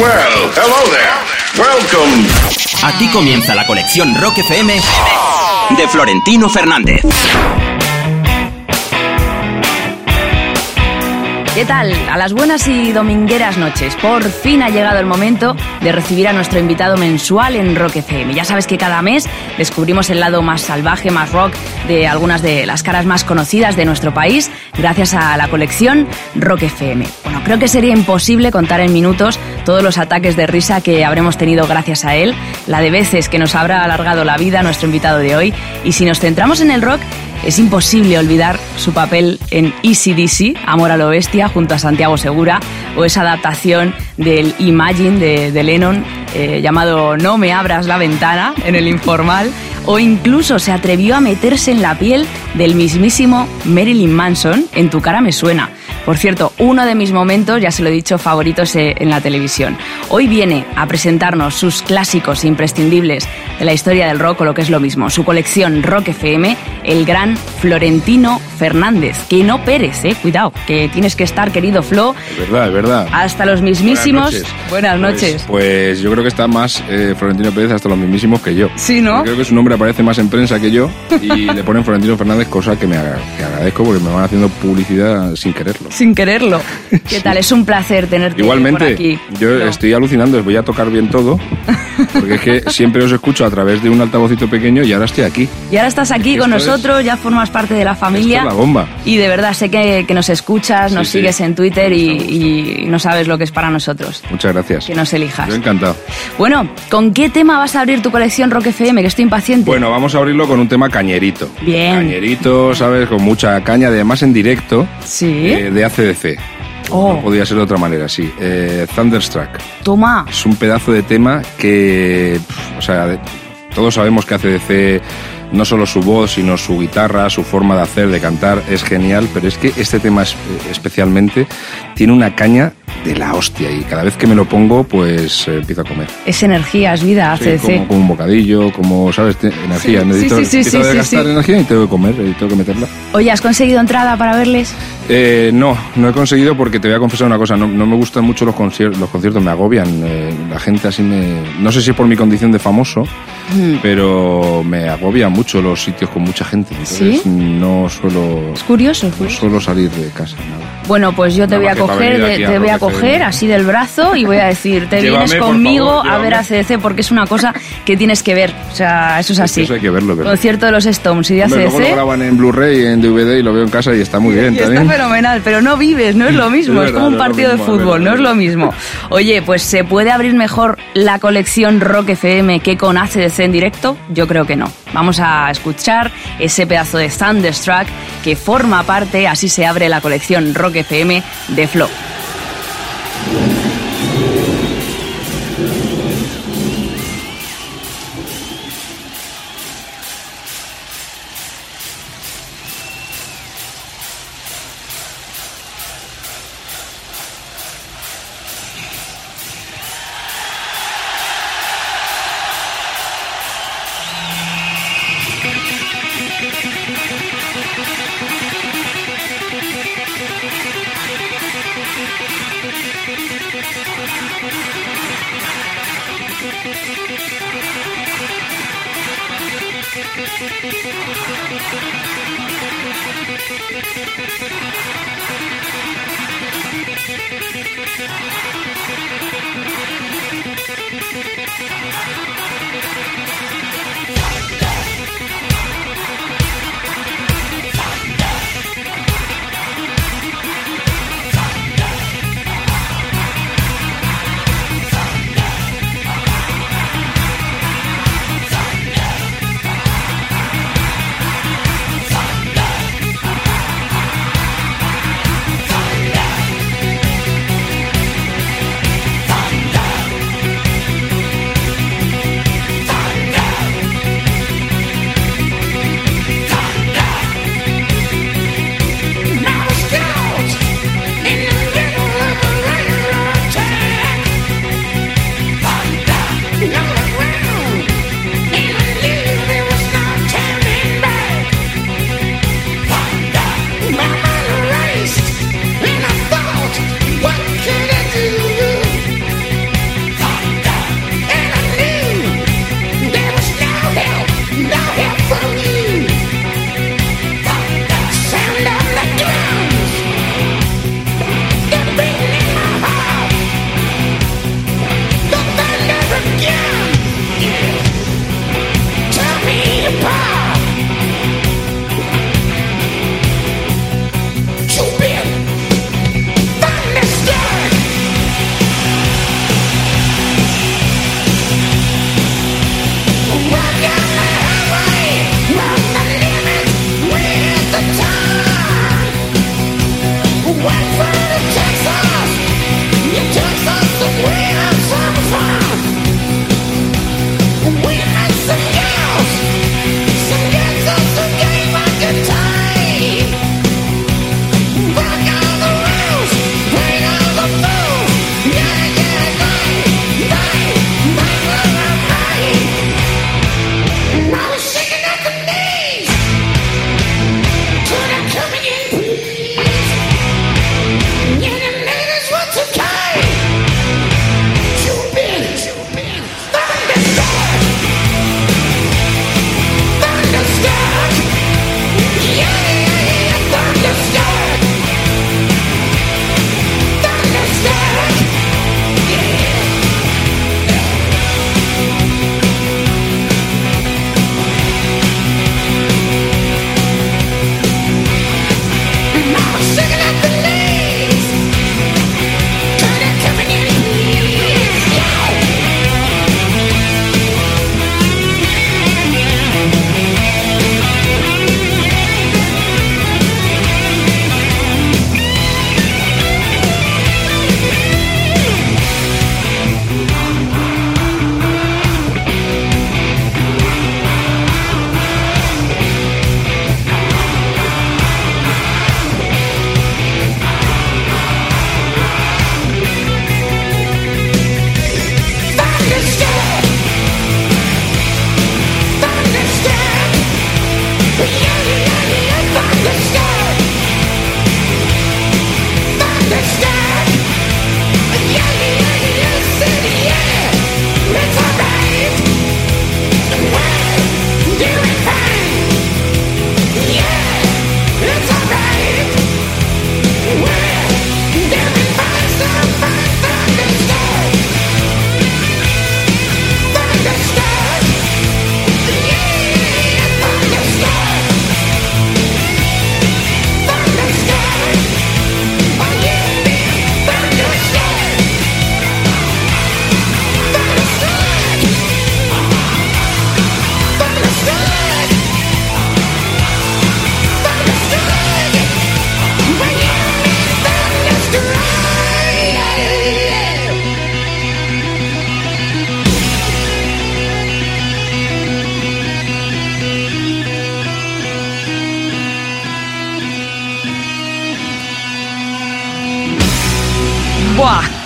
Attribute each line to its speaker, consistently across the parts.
Speaker 1: Well, hello there. Welcome.
Speaker 2: Aquí comienza la colección Rock FM de Florentino Fernández.
Speaker 3: ¿Qué tal? A las buenas y domingueras noches. Por fin ha llegado el momento de recibir a nuestro invitado mensual en Rock FM. Ya sabes que cada mes descubrimos el lado más salvaje, más rock de algunas de las caras más conocidas de nuestro país gracias a la colección Rock FM. Bueno, creo que sería imposible contar en minutos todos los ataques de risa que habremos tenido gracias a él, la de veces que nos habrá alargado la vida nuestro invitado de hoy. Y si nos centramos en el rock, es imposible olvidar su papel en Easy DC, Amor a lo Bestia, junto a Santiago Segura, o esa adaptación del Imagine de, de Lennon eh, llamado No me abras la ventana en el informal, o incluso se atrevió a meterse en la piel del mismísimo Marilyn Manson, En tu cara me suena. Por cierto, uno de mis momentos, ya se lo he dicho, favoritos eh, en la televisión. Hoy viene a presentarnos sus clásicos imprescindibles de la historia del rock o lo que es lo mismo, su colección Rock FM, el gran Florentino Fernández. Que no Pérez, eh, cuidado, que tienes que estar, querido Flo.
Speaker 4: Es verdad, es verdad.
Speaker 3: Hasta los mismísimos.
Speaker 4: Buenas
Speaker 3: noches.
Speaker 4: Pues, pues, yo creo que está más eh, Florentino Pérez hasta los mismísimos que yo.
Speaker 3: Sí, ¿no?
Speaker 4: creo que su nombre aparece más en prensa que yo y le ponen Florentino Fernández, cosa que me que agradezco porque me van haciendo publicidad sin quererlo.
Speaker 3: Sin quererlo. ¿Qué tal? Es un placer tenerte
Speaker 4: Igualmente,
Speaker 3: por aquí.
Speaker 4: yo estoy alucinando, os voy a tocar bien todo, porque es que siempre os escucho a través de un altavocito pequeño y ahora estoy aquí.
Speaker 3: Y ahora estás aquí con nosotros, ya formas parte de la familia.
Speaker 4: Esto es la bomba.
Speaker 3: Y de verdad sé que, que nos escuchas, nos
Speaker 4: Sí, sí.
Speaker 3: sigues en Twitter y, y no sabes lo que es para nosotros.
Speaker 4: Muchas gracias.
Speaker 3: Que nos elijas.
Speaker 4: Yo encantado.
Speaker 3: Bueno, ¿con qué tema vas a abrir tu colección Rock FM? Que estoy impaciente.
Speaker 4: Bueno, vamos a abrirlo con un tema cañerito.
Speaker 3: Bien.
Speaker 4: Cañerito, ¿sabes? Con mucha caña, además en directo,
Speaker 3: Sí.
Speaker 4: eh, de ACDC.
Speaker 3: Oh.
Speaker 4: No podía ser de otra manera, sí. Eh, Thunderstruck.
Speaker 3: Toma.
Speaker 4: Es un pedazo de tema que, o sea, todos sabemos que ACDC, no solo su voz, sino su guitarra, su forma de hacer, de cantar, es genial, pero es que este tema es- especialmente tiene una caña de la hostia y cada vez que me lo pongo, pues eh, empiezo a comer.
Speaker 3: Es energía, es vida,
Speaker 4: Sí, como, como un bocadillo, como, ¿sabes? Te- Energía.
Speaker 3: Sí,
Speaker 4: Necesito,
Speaker 3: sí,
Speaker 4: necesito gastar energía y tengo que comer, y tengo que meterla.
Speaker 3: Oye, ¿has conseguido entrada para verles?
Speaker 4: Eh, no, no he conseguido porque te voy a confesar una cosa, no, no me gustan mucho los, concier- los conciertos, me agobian, eh, la gente así me... No sé si es por mi condición de famoso,
Speaker 3: Mm.
Speaker 4: pero me agobian mucho los sitios con mucha gente, entonces no suelo,
Speaker 3: Es curioso,
Speaker 4: no suelo salir de casa. nada.
Speaker 3: Bueno, pues yo te
Speaker 4: Nada
Speaker 3: voy a coger,
Speaker 4: a
Speaker 3: te voy a. coger así del brazo y voy a decir, te
Speaker 4: Llévame,
Speaker 3: vienes conmigo
Speaker 4: favor,
Speaker 3: a ver a. CDC porque es una cosa que tienes que ver. O sea, eso es así.
Speaker 4: eso hay que verlo, ¿verdad?
Speaker 3: Concierto de los Stones y de
Speaker 4: Hombre, luego lo
Speaker 3: ACDC.
Speaker 4: graban en Blu-ray, en DVD y lo veo en casa y está muy bien
Speaker 3: Y está
Speaker 4: también.
Speaker 3: fenomenal, pero no vives, no es lo mismo,
Speaker 4: Es
Speaker 3: como un partido de
Speaker 4: mismo,
Speaker 3: fútbol, no es
Speaker 4: es
Speaker 3: lo mismo. Oye, pues ¿se puede abrir mejor la colección Rock FM que con ACDC en directo? Yo creo que no. Vamos a escuchar ese pedazo de Thunderstruck que forma parte, así se abre la colección Rock FM de Flow.
Speaker 5: you Música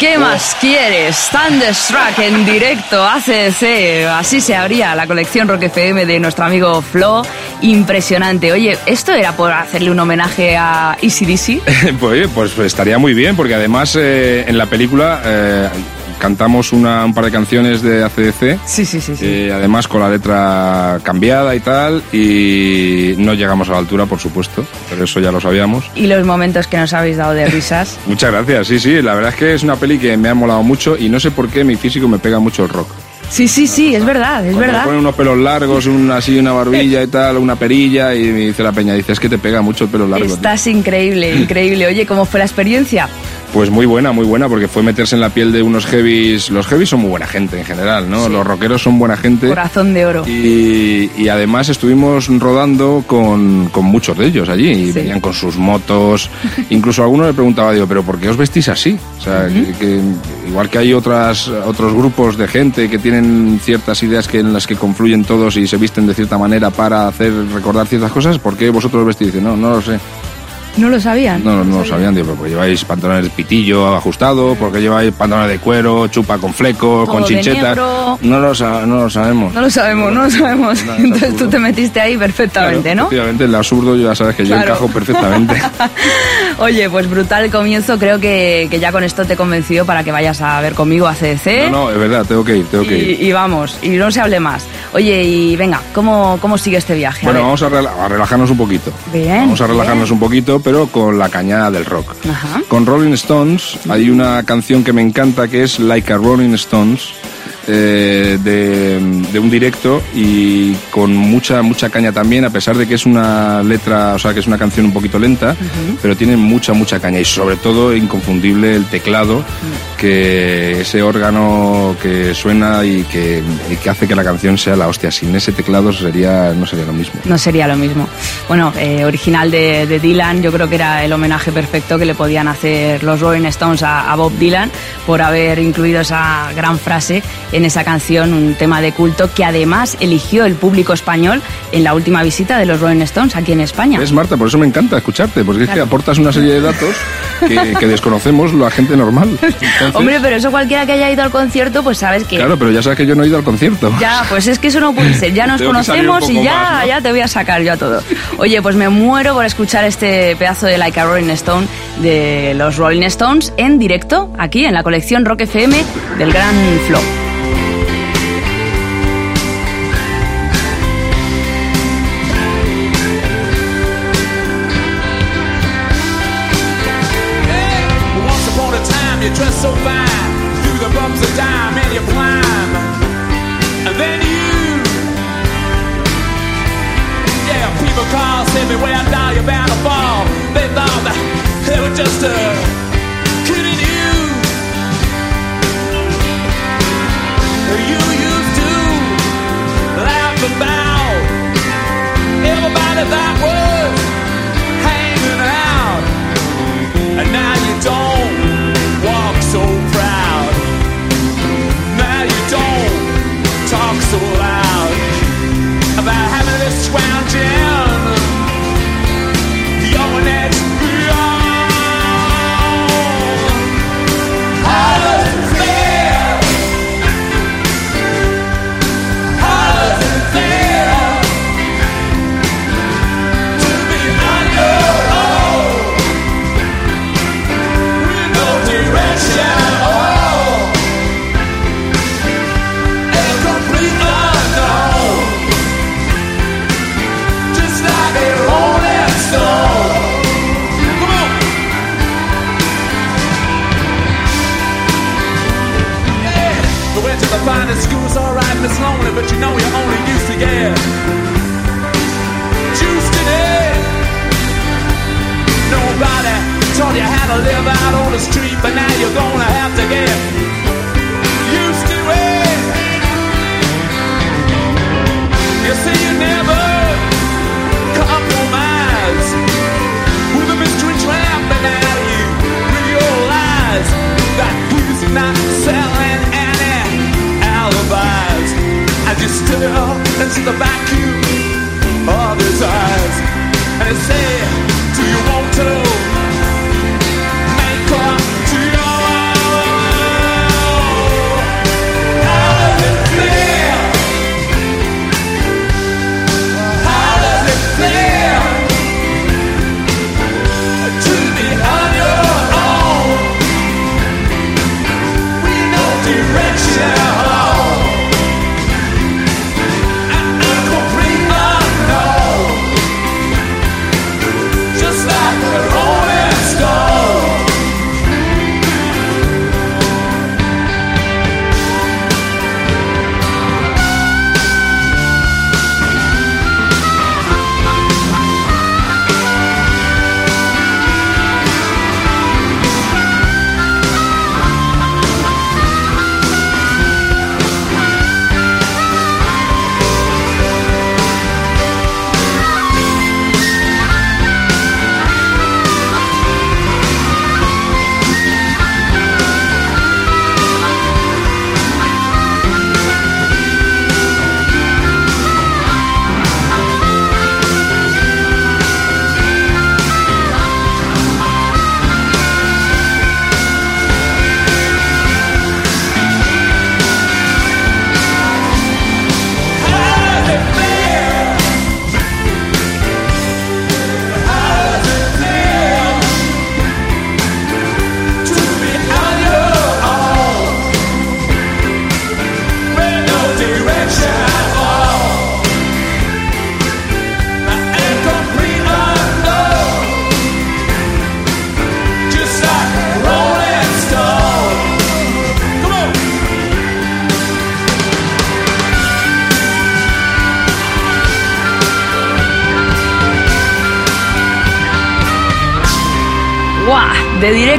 Speaker 3: ¿Qué más quieres? Thunderstruck en directo, ACDC. Así se abría la colección Rock FM de nuestro amigo Flo. Impresionante. Oye, ¿esto era por hacerle un homenaje a Easy
Speaker 4: pues, pues estaría muy bien, porque además eh, en la película eh, cantamos una, un par de canciones de ACDC.
Speaker 3: Sí, sí, sí. sí.
Speaker 4: Eh, además con la letra cambiada y tal. Y no llegamos a la altura, por supuesto. Pero eso ya lo sabíamos.
Speaker 3: Y los momentos que nos habéis dado de risas.
Speaker 4: Muchas gracias, sí, sí. La verdad es que es una peli que me ha molado mucho y no sé por qué mi físico me pega mucho el rock.
Speaker 3: Sí, sí, sí, es verdad, es verdad. Me
Speaker 4: ponen unos pelos largos, una, así una barbilla y tal, una perilla, y me dice la peña, dice, es que te pega mucho el pelo largo.
Speaker 3: Estás increíble, increíble. Oye, ¿cómo fue la experiencia?
Speaker 4: Pues muy buena, muy buena, porque fue meterse en la piel de unos heavies. Los heavies son muy buena gente en general, ¿no? Los rockeros son buena gente.
Speaker 3: Corazón de oro.
Speaker 4: Y, además estuvimos rodando con, muchos de ellos allí. Y venían con sus motos. Incluso alguno le preguntaba, digo, ¿pero por qué os vestís así? O sea, que, igual que hay otras, otros grupos de gente que tienen ciertas ideas que en las que confluyen todos y se visten de cierta manera para hacer recordar ciertas cosas, ¿por qué vosotros os vestís? No, no lo sé.
Speaker 3: ¿No lo sabían?
Speaker 4: No, no, lo sabían, digo, porque lleváis pantalones de pitillo ajustado, porque lleváis pantalones de cuero, chupa con flecos, con chinchetas. No lo, no lo sabemos.
Speaker 3: No lo sabemos, no lo sabemos. Entonces tú te metiste ahí perfectamente, ¿no?
Speaker 4: Efectivamente, el absurdo ya sabes que yo encajo perfectamente.
Speaker 3: Oye, pues brutal comienzo, creo que, que, ya con esto te he convencido para que vayas a ver conmigo a CDC.
Speaker 4: No, no, es verdad, tengo que ir, tengo que ir.
Speaker 3: Y vamos, y no se hable más. Oye, y venga, ¿cómo, cómo sigue este viaje?
Speaker 4: Bueno, vamos a, relajarnos un poquito.
Speaker 3: Bien.
Speaker 4: Vamos a relajarnos un poquito pero con la cañada del rock. Con Rolling Stones hay una canción que me encanta que es Like a Rolling Stones. Eh, de, un directo y con mucha mucha caña también a pesar de que es una letra o sea que es una canción un poquito lenta pero tiene mucha mucha caña y sobre todo inconfundible el teclado que ese órgano que suena y que, y que hace que la canción sea la hostia. Sin ese teclado sería, no sería lo mismo.
Speaker 5: No sería lo mismo. Bueno, eh, original de, de, Dylan, yo creo que era el homenaje perfecto que le podían hacer los Rolling Stones a, a, Bob Dylan por haber incluido esa gran frase en esa canción, un tema de culto que además eligió el público español en la última visita de los Rolling Stones aquí en España.
Speaker 4: Es Marta, por eso me encanta escucharte, porque es que aportas una serie de datos que, que desconocemos la gente normal. Entonces...
Speaker 5: Hombre, pero eso cualquiera que haya ido al concierto, pues sabes que.
Speaker 4: Claro, pero ya sabes que yo no he ido al concierto.
Speaker 5: Ya, pues es que eso no puede ser. Ya nos conocemos y ya,
Speaker 4: más, ¿no?
Speaker 5: ya te voy a sacar yo a todo. Oye, pues me muero por escuchar este pedazo de Like a Rolling Stone de los Rolling Stones en directo aquí en la colección Rock FM del Gran Flow.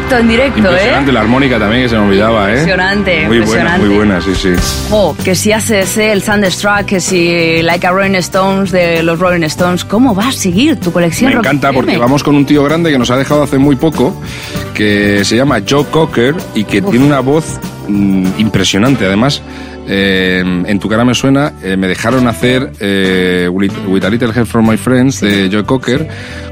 Speaker 3: Directo en directo,
Speaker 4: Impresionante
Speaker 3: ¿eh?
Speaker 4: la armónica también que se me olvidaba, ¿eh?
Speaker 3: Impresionante,
Speaker 4: muy
Speaker 3: impresionante.
Speaker 4: buena, muy buena, sí, sí.
Speaker 3: Oh, que si ACDC, el Thunderstruck, que si Like a Rolling Stones de los Rolling Stones, ¿cómo va a seguir tu colección?
Speaker 4: Me
Speaker 3: Rock
Speaker 4: encanta
Speaker 3: FM?
Speaker 4: porque vamos con un tío grande que nos ha dejado hace muy poco, que se llama Joe Cocker y que tiene una voz mm, impresionante. Además, eh, en tu cara me suena, eh, me dejaron hacer eh, With With a Little Help from My Friends de Joe Cocker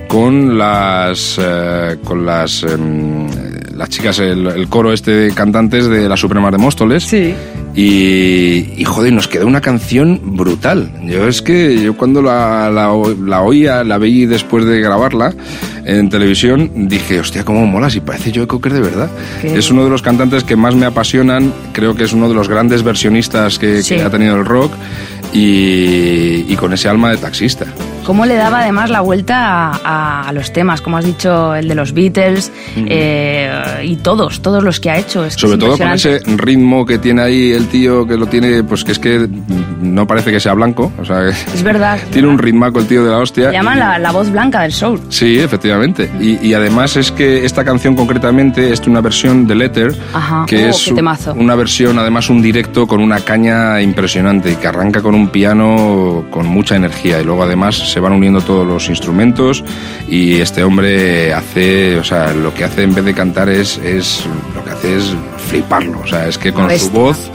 Speaker 4: con las eh, con las em, las chicas, el, el coro este de cantantes de la Suprema de Móstoles.
Speaker 3: Sí.
Speaker 4: Y, y, joder, nos quedó una canción brutal. Yo es que yo cuando la, la, la oía, la veí después de grabarla en televisión, dije, hostia, cómo mola, si parece Joe Cocker de verdad.
Speaker 3: ¿Qué?
Speaker 4: Es uno de los cantantes que más me apasionan, creo que es uno de los grandes versionistas que,
Speaker 3: Sí.
Speaker 4: que ha tenido el rock y, y con ese alma de taxista.
Speaker 3: ¿Cómo le daba además la vuelta a, a- a los temas? Como has dicho, el de los Beatles eh, y todos, todos los que ha hecho. Es que
Speaker 4: Sobre
Speaker 3: es
Speaker 4: todo con ese ritmo que tiene ahí el tío, que lo tiene, pues que es que no parece que sea blanco, o sea,
Speaker 3: Es verdad.
Speaker 4: tiene un ritmaco el tío de la hostia.
Speaker 3: Le llaman
Speaker 4: y-
Speaker 3: la, la voz blanca del soul.
Speaker 4: Sí, efectivamente. Y, y además es que esta canción concretamente es una versión de Letter,
Speaker 3: Ajá.
Speaker 4: que
Speaker 3: Oh,
Speaker 4: es una versión, además un directo con una caña impresionante y que arranca con un piano con mucha energía y luego además se van uniendo todos los instrumentos y este hombre hace, o sea, lo que hace en vez de cantar es, es lo que hace es fliparlo, o sea, es que con su voz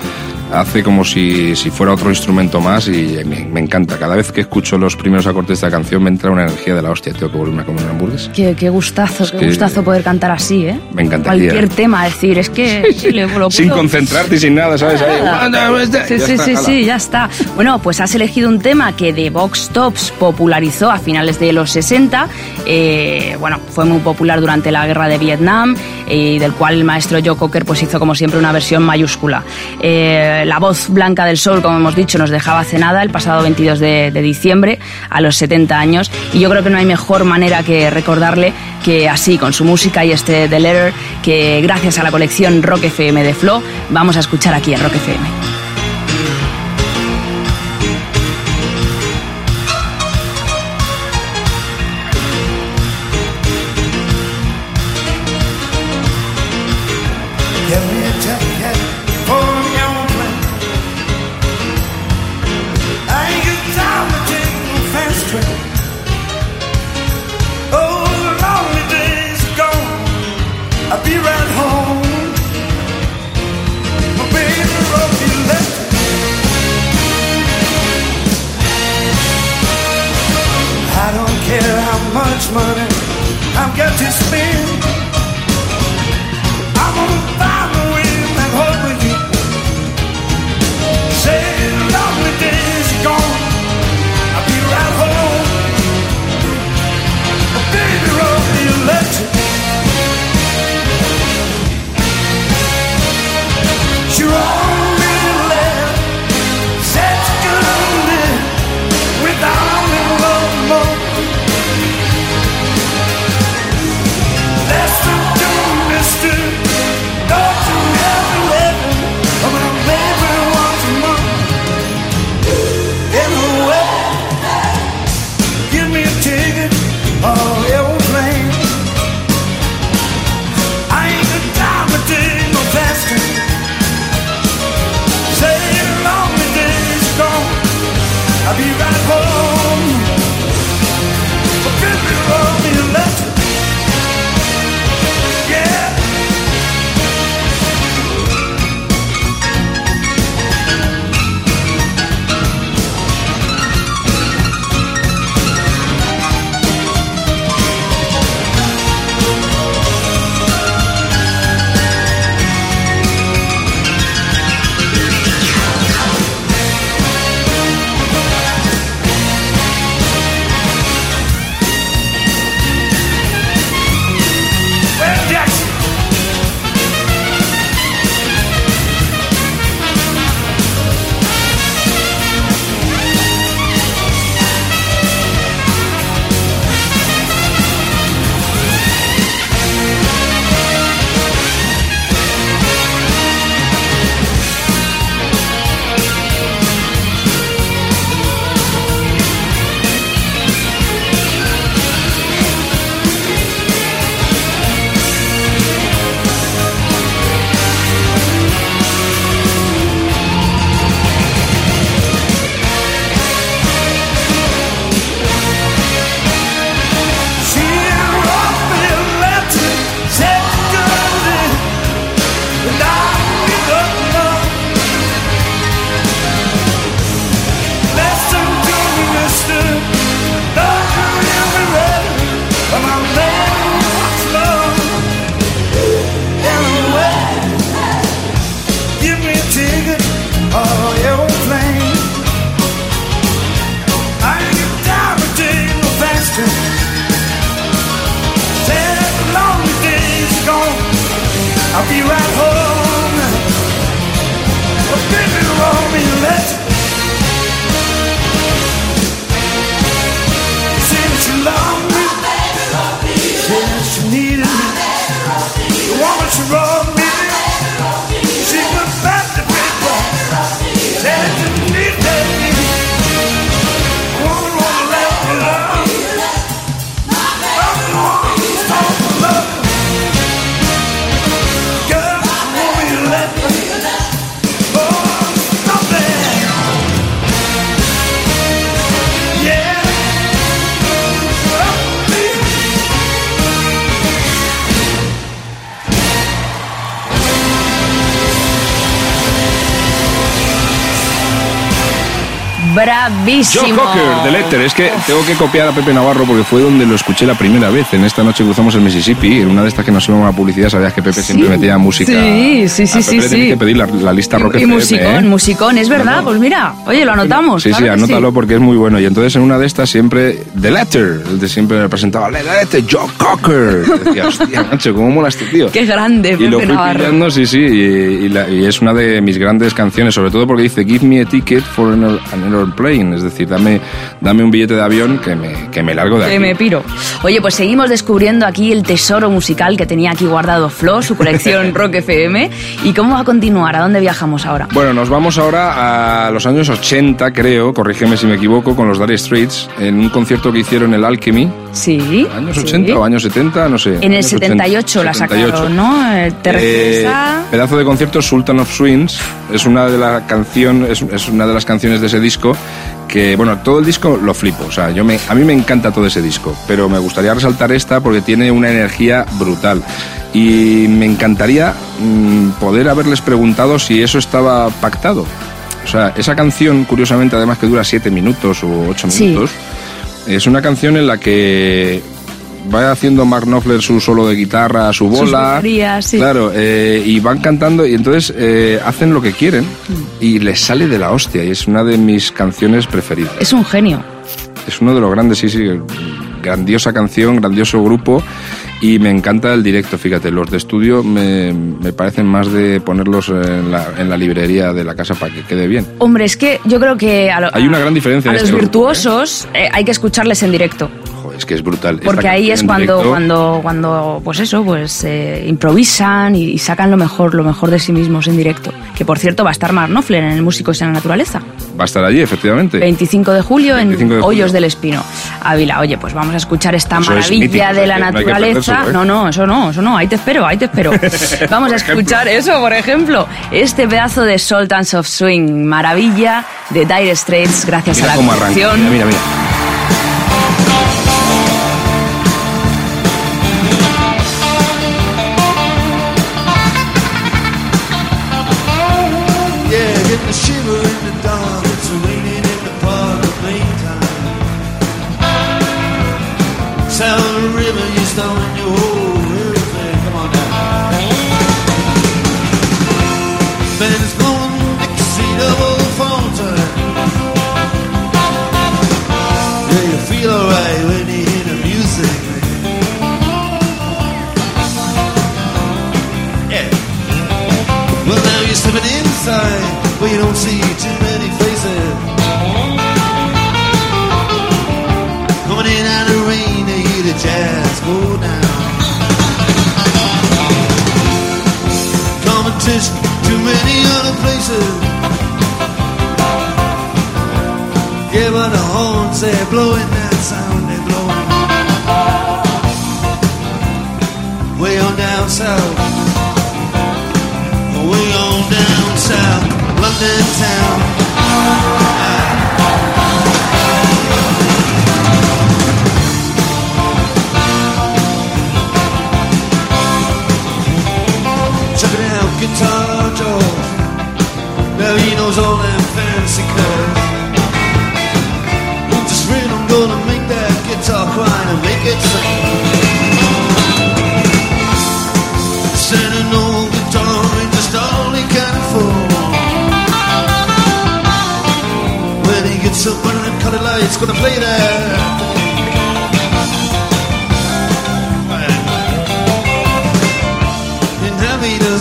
Speaker 4: hace como si, si fuera otro instrumento más y me, me encanta. Cada vez que escucho los primeros acordes de esta canción me entra una energía de la hostia. Tengo que volverme a comer una hamburguesa.
Speaker 3: Qué, qué gustazo, qué gustazo poder cantar así, ¿eh?
Speaker 4: Me encantaría.
Speaker 3: Cualquier tema, decir, es que sí, le- lo
Speaker 4: Sin concentrarte y sin nada, ¿sabes?
Speaker 3: Nada. Sí, sí,
Speaker 4: está,
Speaker 3: sí, sí, ya está. Bueno, pues has elegido un tema que The Vox Tops popularizó a finales de los 60. eh, bueno, fue muy popular durante la guerra de Vietnam eh, y del cual el maestro Joe Cocker pues hizo como siempre una versión mayúscula. Eh, la voz blanca del sol, como hemos dicho, nos dejaba hace nada el pasado 22 de, de diciembre a los 70 años y yo creo que no hay mejor manera que recordarle que así, con su música y este The Letter, que gracias a la colección Rock FM de Flo, vamos a escuchar aquí en Rock FM.
Speaker 4: Joe
Speaker 3: Bravísimo.
Speaker 4: Cocker, de Letter. Es que tengo que copiar a Pepe Navarro porque fue donde lo escuché la primera vez. En esta noche cruzamos el Mississippi. En una de estas que nos íbamos a publicidad, sabías que Pepe siempre metía música.
Speaker 3: Sí, sí, sí,
Speaker 4: A Pepe
Speaker 3: sí, sí.
Speaker 4: que pedir la, la lista Rock
Speaker 3: Y
Speaker 4: FM,
Speaker 3: musicón,
Speaker 4: ¿eh?
Speaker 3: musicón, es verdad,
Speaker 4: No, no.
Speaker 3: pues mira, oye, lo anotamos.
Speaker 4: Sí,
Speaker 3: claro
Speaker 4: sí, anótalo porque es muy bueno. Y entonces en una de estas siempre, The Letter, el de siempre me presentaba, The Letter, Joe Cocker. Y decía, hostia, macho, cómo mola este tío.
Speaker 3: Qué grande,
Speaker 4: Y lo fui
Speaker 3: Navarro.
Speaker 4: pillando, sí, sí, y, y la- y es una de mis grandes canciones, sobre todo porque dice, give me a ticket for an, an airplane, es decir, dame, dame un billete de avión que me, que me largo de aquí.
Speaker 3: Que me piro. Oye, pues seguimos descubriendo aquí el tesoro musical que tenía aquí guardado Flo, su colección Rock FM. ¿Y cómo va a continuar? ¿A dónde viajamos ahora?
Speaker 4: Bueno, nos vamos ahora a los años 80, creo, corrígeme si me equivoco, con los Dire Straits, en un concierto que hicieron el Alchemy,
Speaker 3: Sí.
Speaker 4: años
Speaker 3: sí.
Speaker 4: 80 o años 70, no sé.
Speaker 3: En el
Speaker 4: años
Speaker 3: 78 la
Speaker 4: 78.
Speaker 3: sacaron, ¿no? Eh, ¿Te refieres
Speaker 4: Eh,
Speaker 3: a...?
Speaker 4: pedazo de concierto Sultan of Swings es una de las canción es, es una de las canciones de ese disco que bueno todo el disco lo flipo o sea yo me a mí me encanta todo ese disco pero me gustaría resaltar esta porque tiene una energía brutal y me encantaría mm, poder haberles preguntado si eso estaba pactado o sea esa canción curiosamente además que dura siete minutos o ocho
Speaker 3: Sí.
Speaker 4: minutos es una canción en la que va haciendo Mark Knopfler su solo de guitarra, su
Speaker 3: Sus
Speaker 4: bola.
Speaker 3: bulerías, sí.
Speaker 4: Claro, eh, y van cantando y entonces eh, hacen lo que quieren y les sale de la hostia y es una de mis canciones preferidas.
Speaker 3: Es un genio.
Speaker 4: Es uno de los grandes, sí, sí, grandiosa canción, grandioso grupo y me encanta el directo, fíjate, los de estudio me, me parecen más de ponerlos en la, en la librería de la casa para que quede bien.
Speaker 3: Hombre, es que yo creo que a, lo-
Speaker 4: Hay una gran diferencia
Speaker 3: a
Speaker 4: en
Speaker 3: los
Speaker 4: este grupo,
Speaker 3: virtuosos eh, hay que escucharles en directo.
Speaker 4: Es que es brutal. Esta
Speaker 3: Porque ahí
Speaker 4: canción
Speaker 3: es cuando,
Speaker 4: directo-
Speaker 3: cuando, cuando, pues eso, pues eh, improvisan y, y sacan lo mejor, lo mejor de sí mismos en directo. Que por cierto va a estar Mark Knopfler en el Músicos en la Naturaleza.
Speaker 4: Va a estar allí, efectivamente.
Speaker 3: 25 de julio
Speaker 4: 25
Speaker 3: en
Speaker 4: de.
Speaker 3: Hoyos del Espino. Ávila, oye, pues vamos a escuchar esta
Speaker 4: Eso es
Speaker 3: maravilla
Speaker 4: mítico,
Speaker 3: de la
Speaker 4: no
Speaker 3: naturaleza.
Speaker 4: ¿eh?
Speaker 3: No, no, eso no, eso no, ahí te espero, ahí te espero. vamos a escuchar eso, por ejemplo, este pedazo de Sultans of Swing, maravilla de Dire Straits, gracias
Speaker 4: Mira
Speaker 3: a la.
Speaker 4: Mira, mira, mira.
Speaker 6: He all them fancy. With this rhythm, I'm gonna make that guitar cry and make it sing. Sending old guitar ain't just all he can afford. When he gets up under them colored lights, gonna play that. In heavy the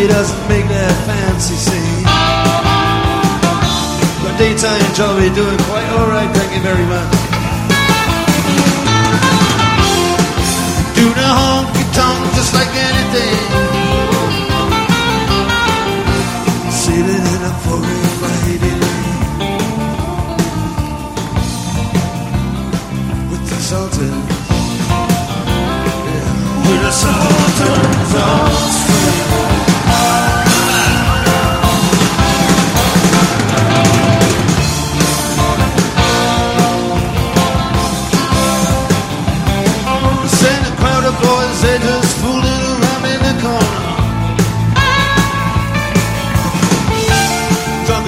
Speaker 6: he doesn't make that fancy scene. Daytime job, he doing quite alright, thank you very much. Do the honky tonk just like anything.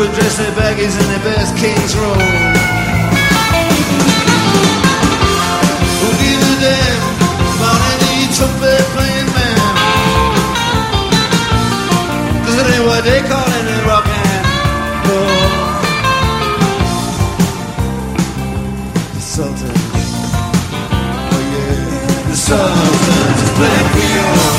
Speaker 6: And dressed their baggies in their best King's Road. Who give a damn about any trumpet playing man? Cause it ain't what they call it in rock and roll. The Sultan. Oh yeah, the Sultan's Black Creole.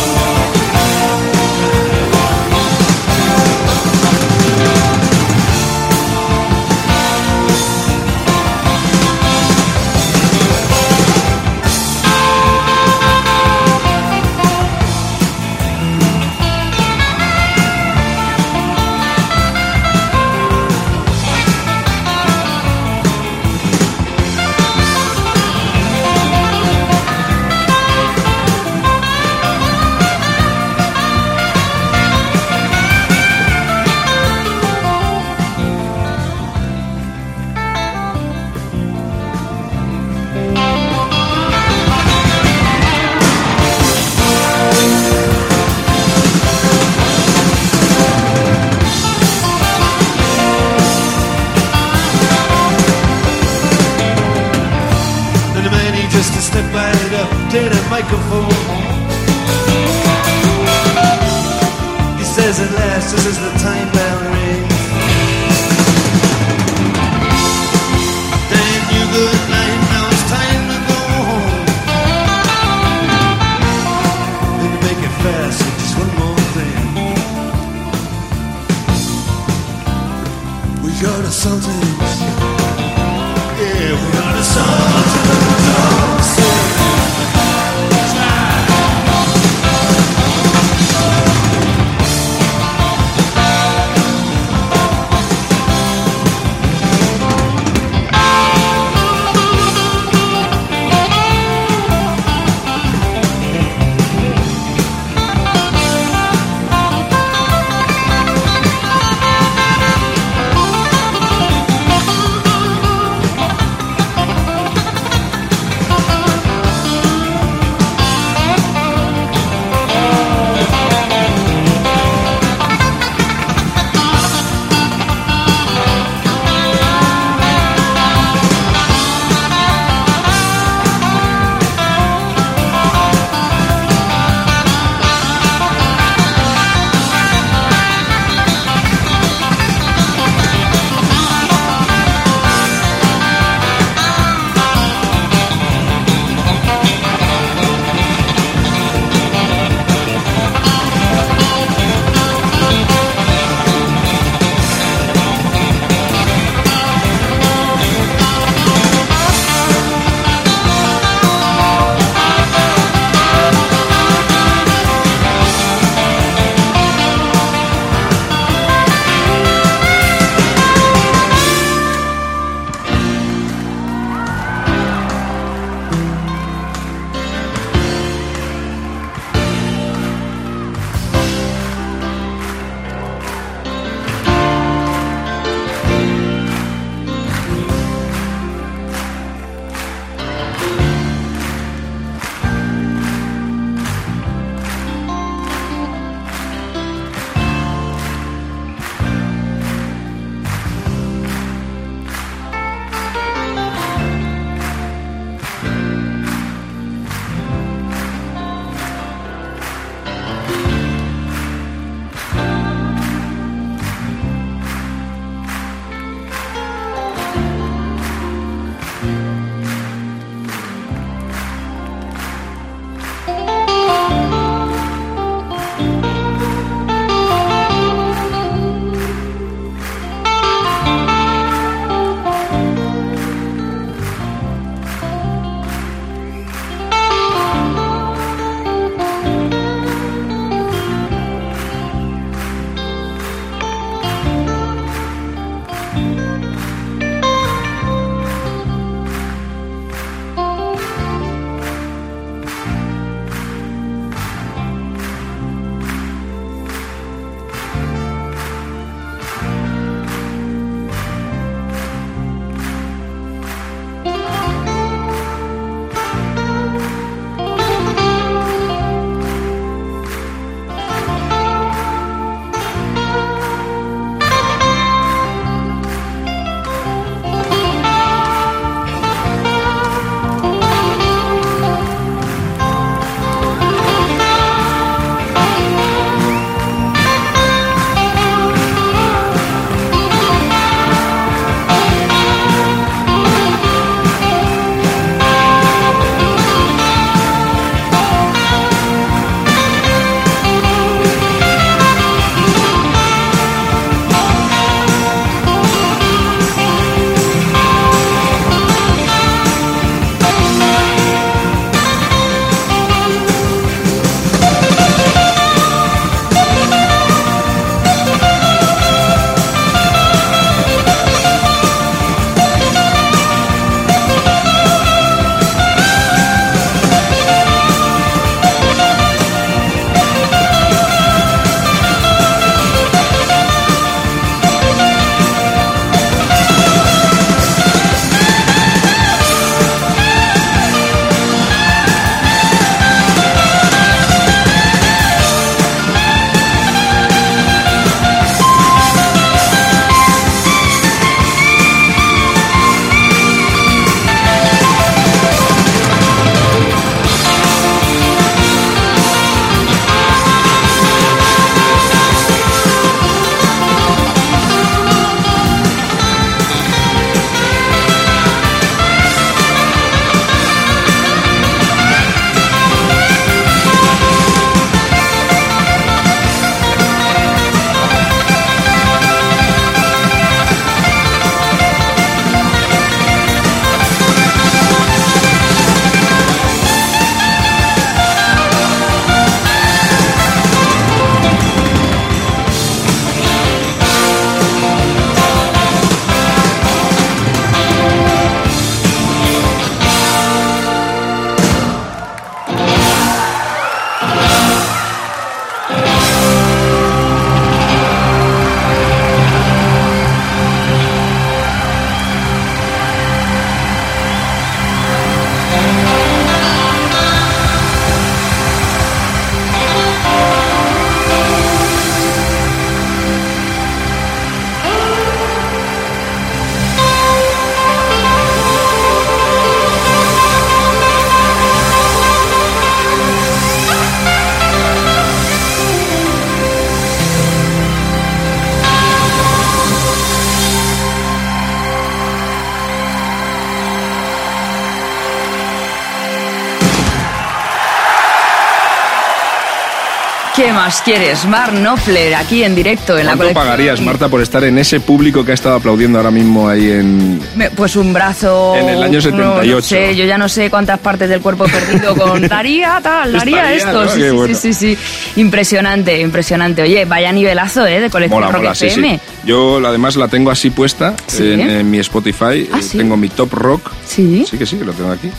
Speaker 3: Más quieres? Mark Knopfler, aquí en directo en la
Speaker 4: ¿Cuánto
Speaker 3: colección.
Speaker 4: pagarías, Marta, por estar en ese público que ha estado aplaudiendo ahora mismo ahí en...
Speaker 3: Me- Pues un brazo.
Speaker 4: En el año
Speaker 3: no-
Speaker 4: 78.
Speaker 3: No, sé, yo ya no sé cuántas partes del cuerpo he perdido con daría tal, daría
Speaker 4: Estaría,
Speaker 3: esto.
Speaker 4: ¿no?
Speaker 3: Sí, sí,
Speaker 4: bueno.
Speaker 3: sí, sí, sí. Impresionante, impresionante. Oye, vaya nivelazo, ¿eh? De colección
Speaker 4: Mola,
Speaker 3: Rock
Speaker 4: mola,
Speaker 3: FM.
Speaker 4: sí. Yo además la tengo así puesta en, en mi Spotify.
Speaker 3: Ah,
Speaker 4: Eh,
Speaker 3: ¿sí?
Speaker 4: Tengo mi top rock.
Speaker 3: Sí.
Speaker 4: Sí que sí, que lo tengo aquí.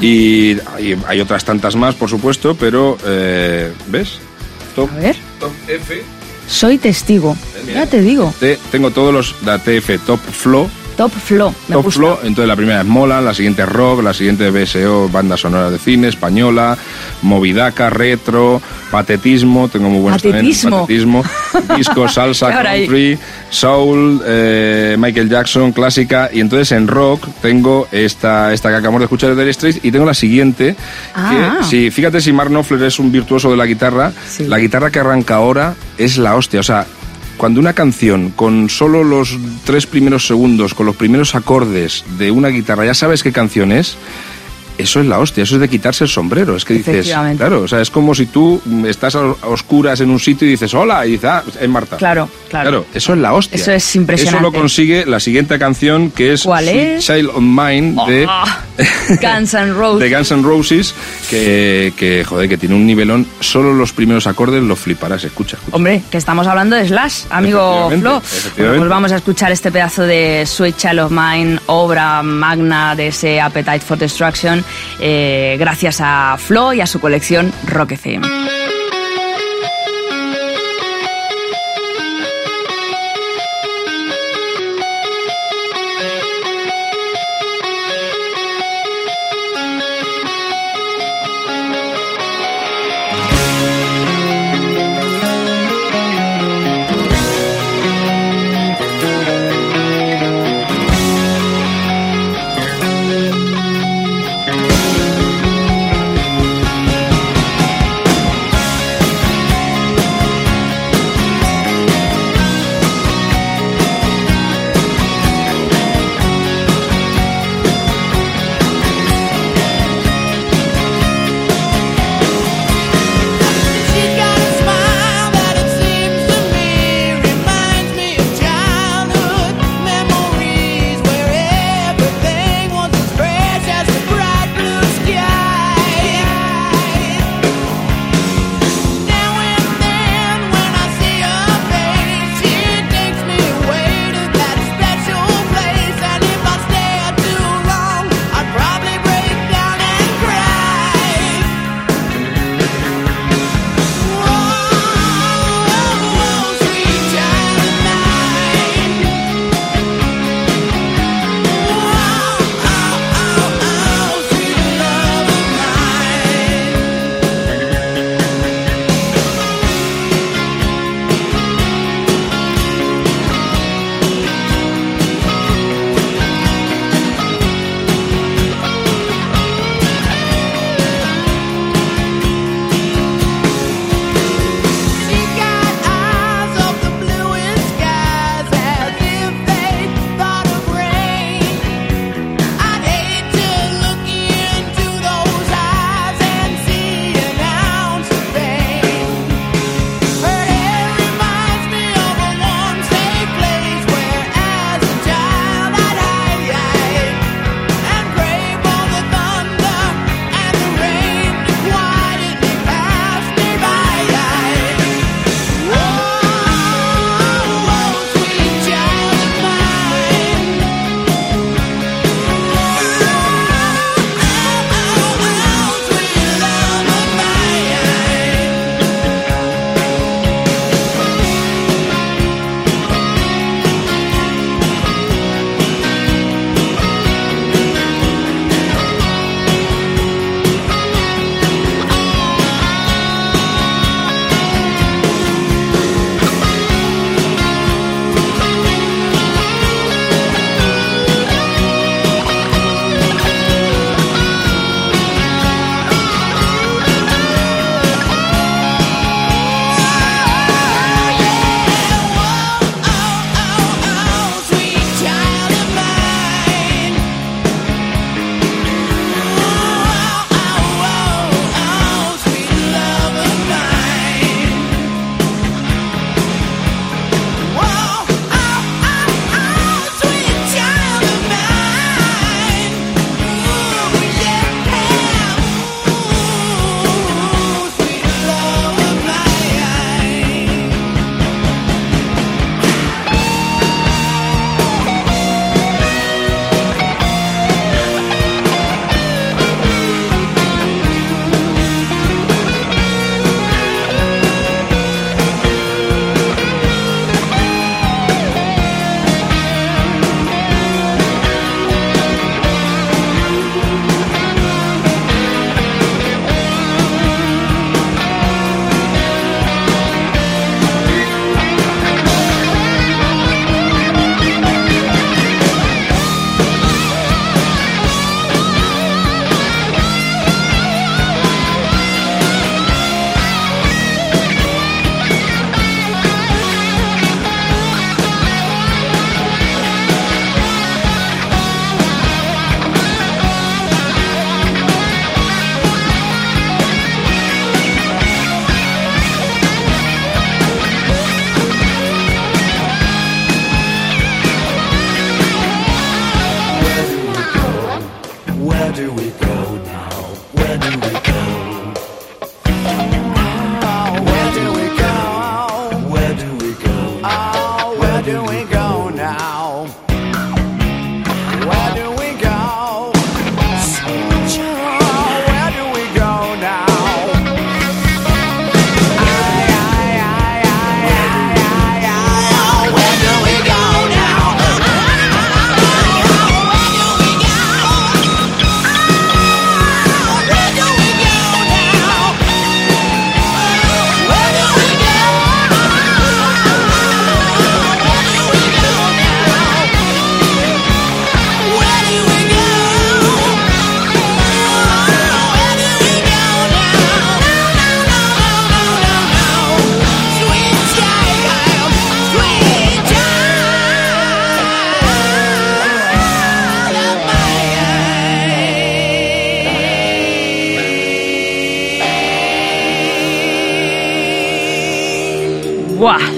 Speaker 4: Y hay, hay otras tantas más, por supuesto, pero eh, ¿ves? Top,
Speaker 3: A ver.
Speaker 4: top F.
Speaker 3: Soy testigo.
Speaker 4: mira.
Speaker 3: Ya te digo.
Speaker 4: Tengo todos los de la TF Top Flow.
Speaker 3: Top Flow. Me
Speaker 4: Top
Speaker 3: gusta.
Speaker 4: Flow, entonces la primera es Mola, la siguiente es Rock, la siguiente es BSO, banda sonora de cine, española, Movidaca, Retro, Patetismo, tengo muy buenos
Speaker 3: Patetismo.
Speaker 4: también, Patetismo, Disco, Salsa. Country, Soul, eh, Michael Jackson, clásica, y entonces en Rock tengo esta, esta que acabamos de escuchar de Dire Straits y tengo la siguiente,
Speaker 3: Ah.
Speaker 4: que si, fíjate si Mark Knopfler es un virtuoso de la guitarra,
Speaker 3: Sí.
Speaker 4: la guitarra que arranca ahora es la hostia, o sea, cuando una canción con solo los tres primeros segundos, con los primeros acordes de una guitarra, ya sabes qué canción es, eso es la hostia, eso es de quitarse el sombrero. Es que dices, claro, o sea, es como si tú estás a oscuras en un sitio y dices, hola, y dices, ah, es Marta.
Speaker 3: Claro, claro.
Speaker 4: eso es la hostia.
Speaker 3: Eso es impresionante.
Speaker 4: Eso lo consigue la siguiente canción, que es
Speaker 3: ¿Cuál
Speaker 4: Sweet
Speaker 3: es?
Speaker 4: Child of Mine de,
Speaker 3: Ah, Guns N' Roses.
Speaker 4: de Guns N' Roses, que, que, joder, que tiene un nivelón. Solo los primeros acordes los fliparás, escucha. escucha.
Speaker 3: Hombre, que estamos hablando de Slash, amigo Flo. Bueno, pues vamos a escuchar este pedazo de Sweet Child of Mine, obra magna de ese Appetite for Destruction, eh, gracias a Flo y a su colección Rock FM.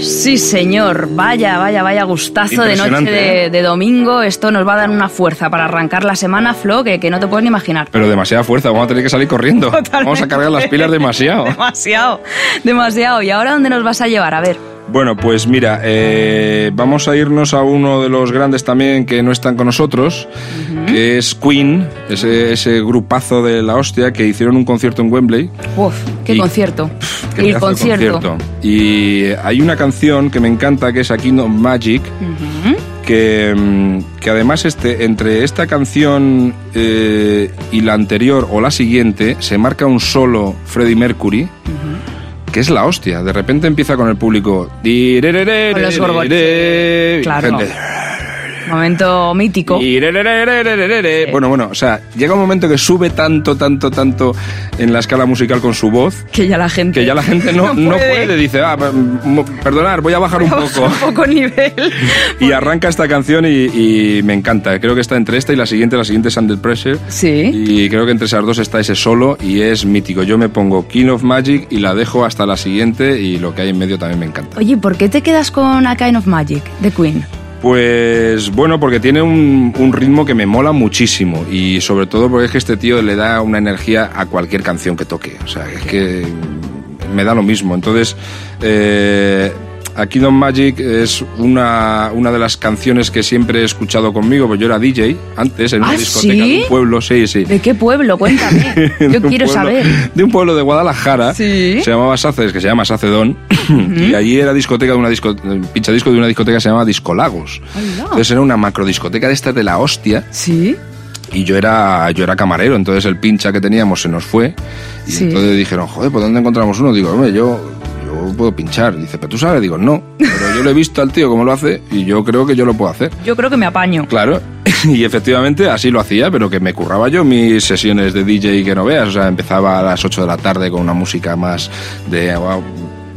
Speaker 3: Sí señor, vaya, vaya, vaya gustazo de noche de,
Speaker 4: ¿eh?
Speaker 3: de domingo. Esto nos va a dar una fuerza para arrancar la semana, Flo, que, que no te puedes ni imaginar.
Speaker 4: Pero demasiada fuerza, vamos a tener que salir corriendo. Vamos a cargar las pilas demasiado.
Speaker 3: demasiado, demasiado. ¿Y ahora dónde nos vas a llevar? A ver.
Speaker 4: Bueno, pues mira, eh, vamos a irnos a uno de los grandes también que no están con nosotros, que es Queen, ese, ese grupazo de la hostia que hicieron un concierto en Wembley.
Speaker 3: Uf, qué
Speaker 4: Y-
Speaker 3: concierto.
Speaker 4: Qué
Speaker 3: el concierto.
Speaker 4: Y hay una canción que me encanta que es Aquí No Magic, que, mm, que además este, entre esta canción eh, y la anterior o la siguiente se marca un solo Freddie Mercury. Que es la hostia. De repente empieza con el público.
Speaker 3: Con los gorgotes. Claro.
Speaker 4: Gente,
Speaker 3: Momento mítico.
Speaker 4: y re, re, re. Bueno, bueno, o sea, llega un momento que sube tanto, tanto, tanto en la escala musical con su voz
Speaker 3: Que ya la gente.
Speaker 4: que ya la gente no, no puede. Dice, ah, perdonar, voy a bajar un poco.
Speaker 3: un poco el nivel.
Speaker 4: Y arranca esta canción y, y me encanta. Creo que está entre esta y la siguiente. La siguiente es Under Pressure.
Speaker 3: Sí.
Speaker 4: Y creo que entre esas dos está ese solo y es mítico. Yo me pongo King of Magic y la dejo hasta la siguiente y lo que hay en medio también me encanta.
Speaker 3: Oye, ¿por qué te quedas con A Kind of Magic de Queen?
Speaker 4: Pues bueno, porque tiene un, un ritmo que me mola muchísimo y sobre todo porque es que este tío le da una energía a cualquier canción que toque. O sea, es que me da lo mismo. Entonces, eh, aquí Don Magic es una, una de las canciones que siempre he escuchado conmigo, pues yo era DJ antes en una
Speaker 3: ¿Ah,
Speaker 4: discoteca
Speaker 3: sí?
Speaker 4: de un pueblo, sí, sí.
Speaker 3: ¿De qué pueblo? Cuéntame. Yo quiero
Speaker 4: pueblo-
Speaker 3: saber.
Speaker 4: De un pueblo de Guadalajara.
Speaker 3: Sí.
Speaker 4: Se llamaba Saces, que se llama Sacedón. Y allí era discoteca de una disco, pinchadisco de una discoteca que se llamaba Discolagos.
Speaker 3: Hola.
Speaker 4: Entonces era una macrodiscoteca de estas de la hostia.
Speaker 3: Sí.
Speaker 4: Y yo era, yo era camarero, entonces el pincha que teníamos se nos fue. Y
Speaker 3: Sí.
Speaker 4: entonces dijeron, joder, ¿por dónde encontramos uno? Digo, hombre, yo, yo puedo pinchar. Dice, pero tú sabes, digo, no. Pero yo lo he visto al tío cómo lo hace y yo creo que yo lo puedo hacer.
Speaker 3: Yo creo que me apaño.
Speaker 4: Claro, y efectivamente así lo hacía, pero que me curraba yo mis sesiones de DJ que no veas. O sea, empezaba a las 8 de la tarde con una música más de wow,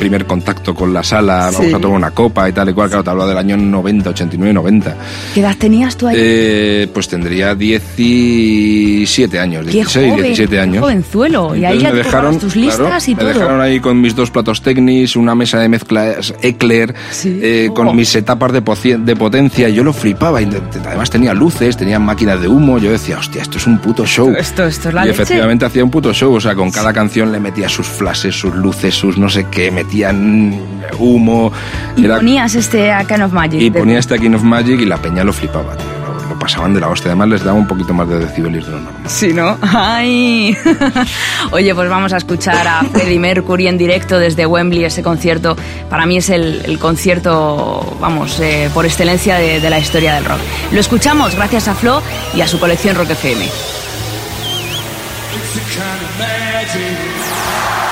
Speaker 4: primer contacto con la sala,
Speaker 3: Sí.
Speaker 4: vamos a tomar una copa y tal y cual. Claro, te hablo del año 90, 89, 90.
Speaker 3: ¿Qué edad tenías tú ahí?
Speaker 4: Eh, pues tendría 17 años,
Speaker 3: qué
Speaker 4: 16,
Speaker 3: joven,
Speaker 4: 17
Speaker 3: qué
Speaker 4: años.
Speaker 3: jovenzuelo. Y ahí ya
Speaker 4: me dejaron,
Speaker 3: tus listas
Speaker 4: claro,
Speaker 3: y todo.
Speaker 4: Me dejaron ahí con mis dos platos técnicos, una mesa de mezclas Eclair,
Speaker 3: Sí.
Speaker 4: eh,
Speaker 3: Oh.
Speaker 4: con mis etapas de, de potencia. Yo lo flipaba. y de- de- además tenía luces, tenía máquinas de humo. Yo decía, hostia, esto es un puto show.
Speaker 3: Esto, esto es la
Speaker 4: y
Speaker 3: leche.
Speaker 4: efectivamente hacía un puto show. O sea, con cada canción le metía sus flashes, sus luces, sus no sé qué, metían humo.
Speaker 3: Y
Speaker 4: Era-
Speaker 3: ponías este A Kind of Magic.
Speaker 4: y
Speaker 3: de-
Speaker 4: ponía este King of Magic y la peña lo flipaba, tío. Pasaban de la hostia. Además les daba un poquito más de decibeles de lo normal.
Speaker 3: Sí, ¿no? ¡Ay! Oye, pues vamos a escuchar a Freddie Mercury en directo desde Wembley, ese concierto. Para mí es el, el concierto, vamos, eh, por excelencia de, de la historia del rock. Lo escuchamos gracias a Flo y a su colección Rock FM.
Speaker 5: It's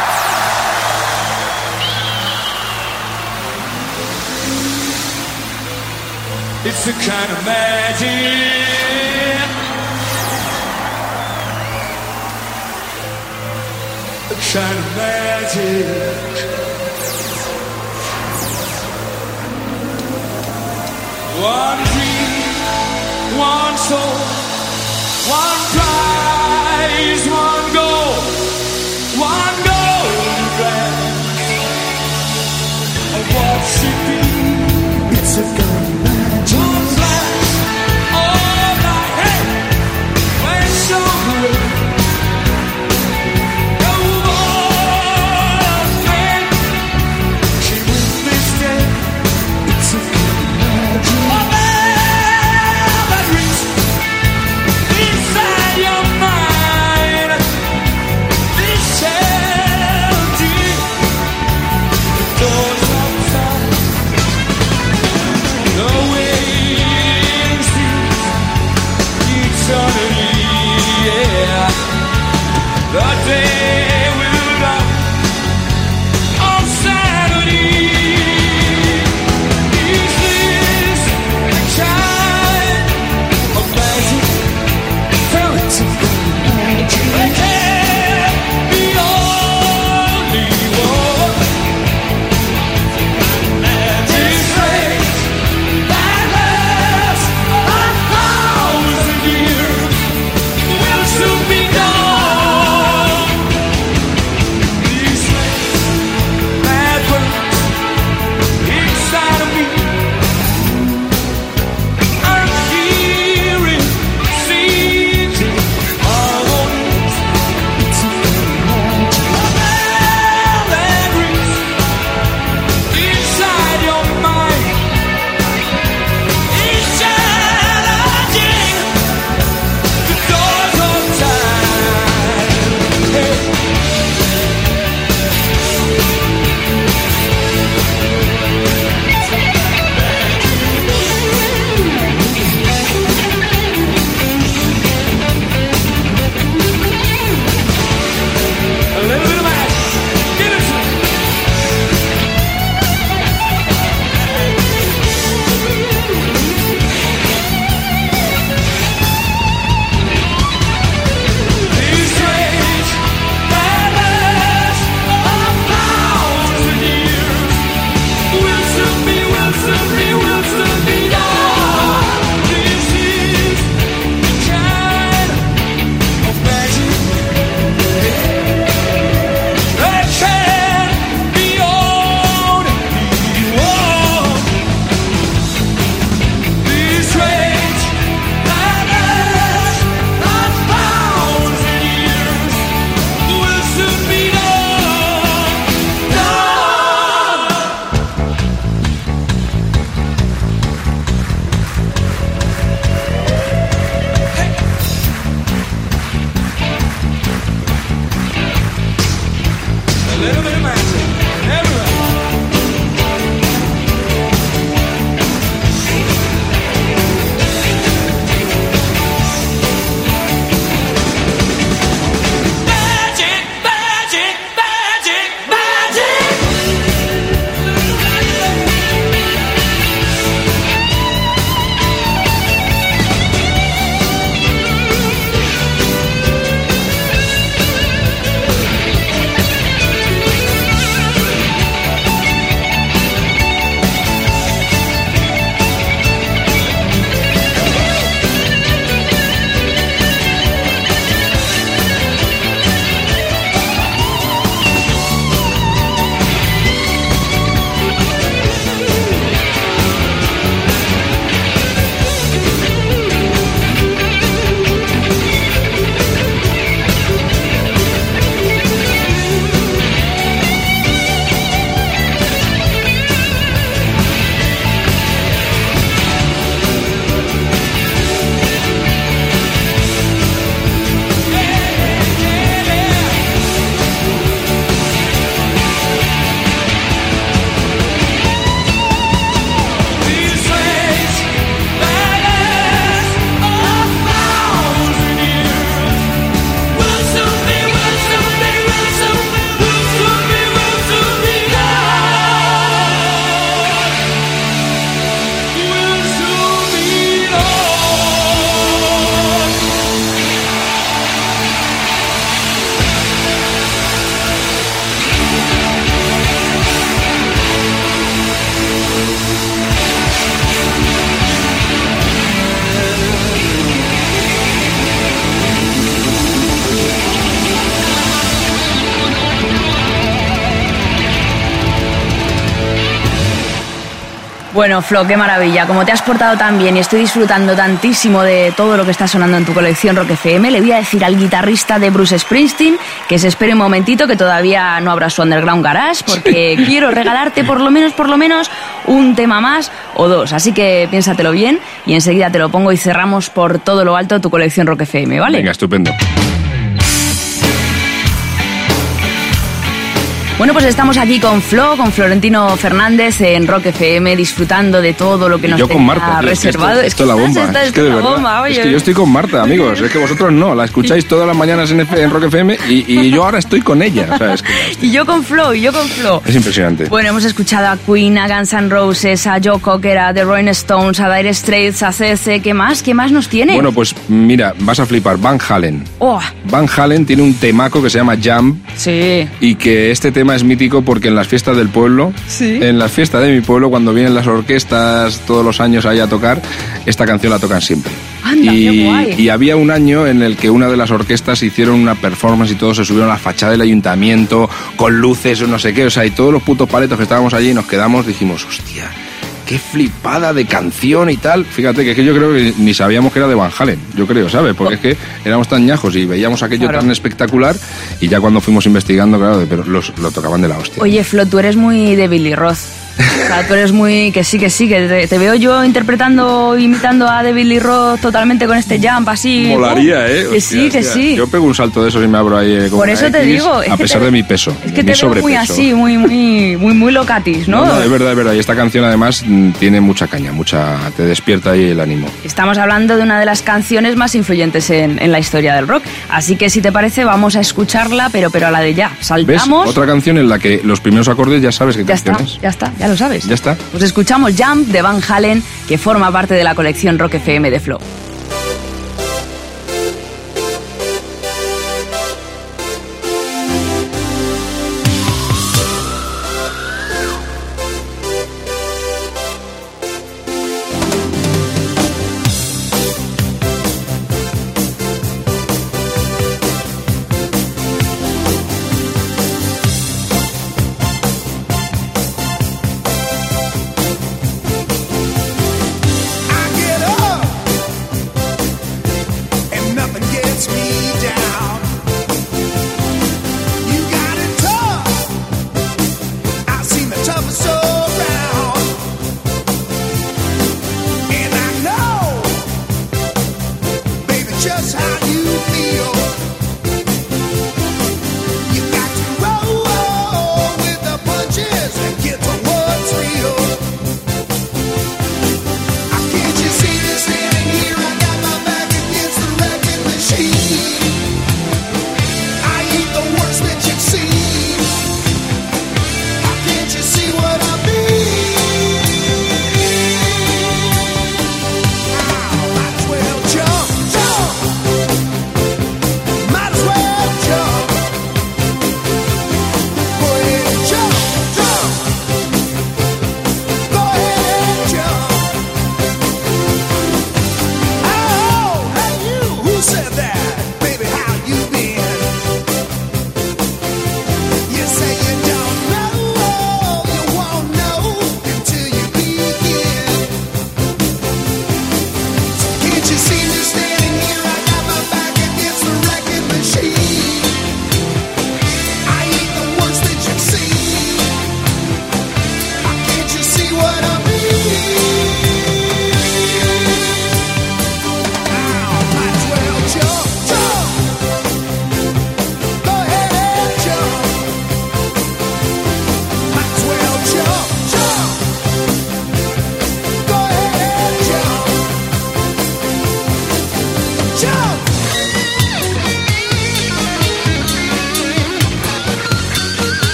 Speaker 5: It's a kind of magic. A kind of magic. One dream, one soul. One prize, one goal, one golden glance of what should be. It's a
Speaker 3: Bueno, Flo, qué maravilla. Como te has portado tan bien y estoy disfrutando tantísimo de todo lo que está sonando en tu colección Rock FM, le voy a decir al guitarrista de Bruce Springsteen que se espere un momentito que todavía no habrá su Underground Garage porque quiero regalarte por lo menos, por lo menos un tema más o dos. Así que piénsatelo bien y enseguida te lo pongo y cerramos por todo lo alto tu colección Rock FM, ¿vale?
Speaker 4: Venga, estupendo.
Speaker 3: Bueno, pues estamos aquí con Flo, con Florentino Fernández en Rock FM, disfrutando de todo lo que
Speaker 4: Y
Speaker 3: nos
Speaker 4: yo con
Speaker 3: tenía
Speaker 4: Marta, tío, es que
Speaker 3: reservado.
Speaker 4: esto, es la bomba. Es que de
Speaker 3: es la
Speaker 4: verdad.
Speaker 3: bomba,
Speaker 4: es
Speaker 3: oye.
Speaker 4: que yo estoy con Marta, amigos. Es que vosotros no. La escucháis todas las mañanas en, F- en Rock FM y, y yo ahora estoy con ella. O sea, es, que
Speaker 3: Y yo con Flo, y yo con Flo.
Speaker 4: es impresionante.
Speaker 3: Bueno, hemos escuchado a Queen, a Guns N' Roses, a Joe Cocker, a The Rolling Stones, a Dire Straits, a CC. ¿Qué más? ¿Qué más nos tiene?
Speaker 4: Bueno, pues mira, vas a flipar. Van Halen.
Speaker 3: Oh,
Speaker 4: Van Halen tiene un temaco que se llama Jump
Speaker 3: sí.
Speaker 4: y que este tema es mítico porque en las fiestas del pueblo,
Speaker 3: Sí.
Speaker 4: en las fiestas de mi pueblo, cuando vienen las orquestas todos los años ahí a tocar, esta canción la tocan siempre.
Speaker 3: Anda,
Speaker 4: y,
Speaker 3: qué guay.
Speaker 4: y había un año en el que una de las orquestas hicieron una performance y todos se subieron a la fachada del ayuntamiento con luces o no sé qué, o sea, y todos los putos paletos que estábamos allí y nos quedamos, dijimos, hostia, qué flipada de canción y tal. Fíjate que, es que yo creo que ni sabíamos que era de Van Halen, yo creo, ¿sabes? Porque es que éramos tan ñajos y veíamos aquello
Speaker 3: Claro.
Speaker 4: tan espectacular y ya cuando fuimos investigando, claro, pero los, lo tocaban de la hostia.
Speaker 3: Oye, Flo, tú eres muy de Billy Roth. O sea, tú eres muy... Que sí, que sí, que te, te veo yo interpretando, imitando a The Billy Roth totalmente con este jump así.
Speaker 4: Molaría. ¿eh?
Speaker 3: Que sí, que sí.
Speaker 4: Yo pego un salto de esos y me abro ahí eh, como
Speaker 3: Por eso te
Speaker 4: X,
Speaker 3: digo. es
Speaker 4: a
Speaker 3: que
Speaker 4: pesar
Speaker 3: te-
Speaker 4: de mi peso.
Speaker 3: Es que
Speaker 4: mi
Speaker 3: te veo muy
Speaker 4: sobrepeso.
Speaker 3: así, muy, muy, muy, muy locatis, ¿no?
Speaker 4: No, no, es verdad, es verdad. Y esta canción además mm, tiene mucha caña, mucha. Te despierta ahí el ánimo.
Speaker 3: Estamos hablando de una de las canciones más influyentes en, en la historia del rock. Así que si te parece, vamos a escucharla, pero, pero a la de ya.
Speaker 4: ¿Ves?
Speaker 3: Saltamos.
Speaker 4: Otra canción en la que los primeros acordes ya sabes qué
Speaker 3: Ya está,
Speaker 4: es.
Speaker 3: ya está, ya lo sabes.
Speaker 4: Ya está.
Speaker 3: Pues escuchamos Jump de Van Halen, que forma parte de la colección Rock FM de Flow.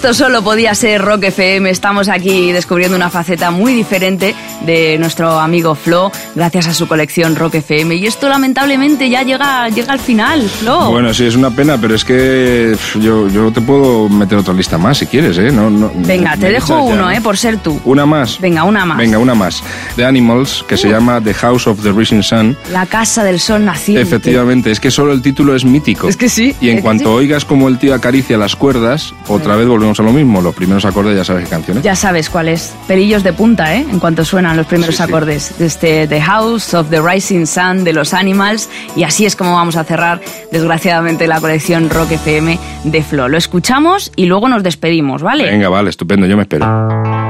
Speaker 3: Esto solo podía ser Rock FM. Estamos aquí descubriendo una faceta muy diferente de nuestro amigo Flo, gracias a su colección Rock FM. Y esto lamentablemente ya llega, llega al final, Flo.
Speaker 4: Bueno, sí, es una pena, pero es que yo, yo te puedo meter otra lista más si quieres, ¿eh? No, no,
Speaker 3: Venga, te dejo
Speaker 4: ya,
Speaker 3: uno,
Speaker 4: ¿no?
Speaker 3: ¿eh? Por ser tú.
Speaker 4: Una más.
Speaker 3: Venga, una más.
Speaker 4: Venga, una más. The Animals, que se llama The House of the Rising Sun.
Speaker 3: La casa del sol naciente.
Speaker 4: Efectivamente, es que solo el título es mítico.
Speaker 3: Es que sí,
Speaker 4: Y en cuanto
Speaker 3: sí.
Speaker 4: oigas como el tío acaricia las cuerdas, otra vez volvemos a lo mismo. Los primeros acordes ya sabes qué canciones.
Speaker 3: Ya sabes cuál es. Pelillos de punta, ¿eh? En cuanto suenan los primeros
Speaker 4: Sí, sí.
Speaker 3: acordes. Desde The House of the Rising Sun de los Animals. Y así es como vamos a cerrar, desgraciadamente, la colección Rock FM de Flo. Lo escuchamos y luego nos despedimos, ¿vale?
Speaker 4: Venga, vale, estupendo, yo me espero.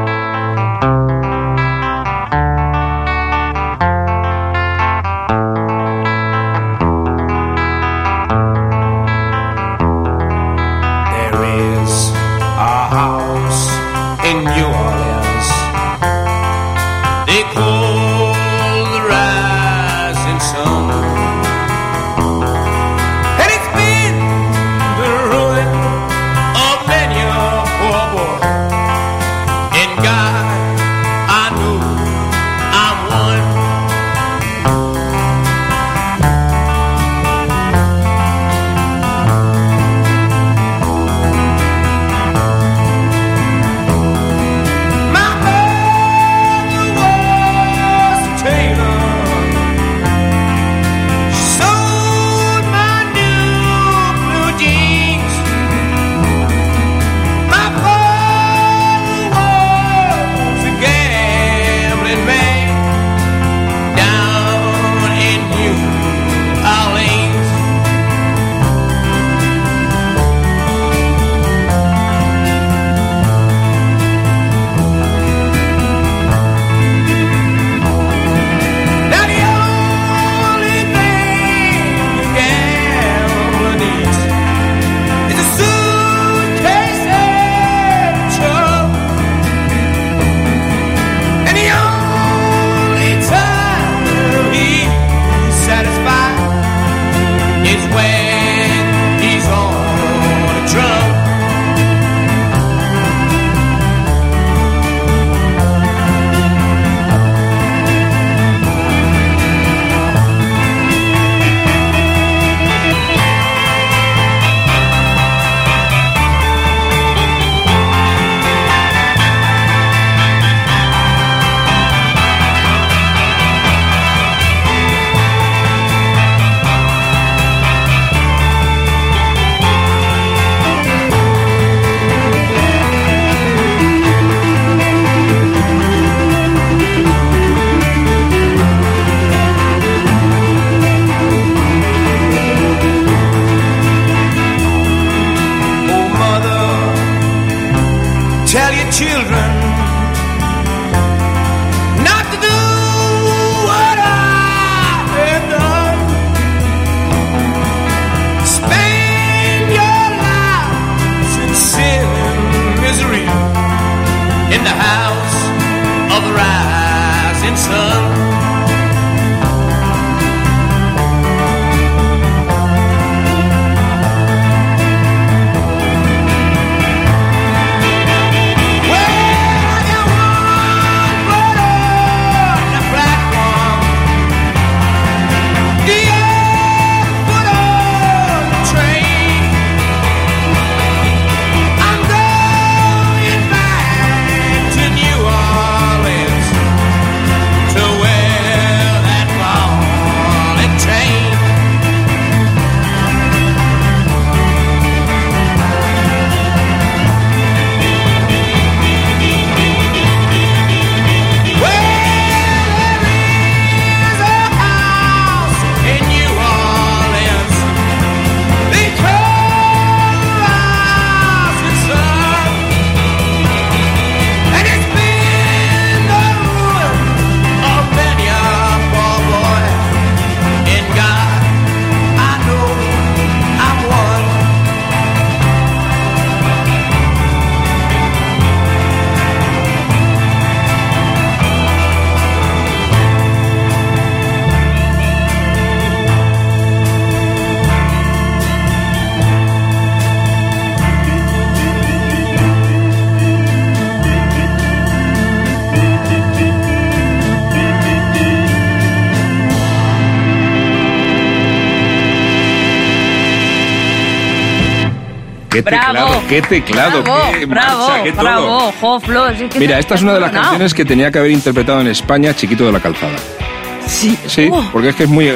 Speaker 4: Qué teclado,
Speaker 3: bravo,
Speaker 4: qué
Speaker 3: bravo,
Speaker 4: marcha, qué todo.
Speaker 3: bravo, jo, Flo, si es que
Speaker 4: Mira, esta es una de las canciones que tenía que haber interpretado en España Chiquito de la Calzada.
Speaker 3: Sí,
Speaker 4: Sí,
Speaker 3: Oh,
Speaker 4: porque es que es muy...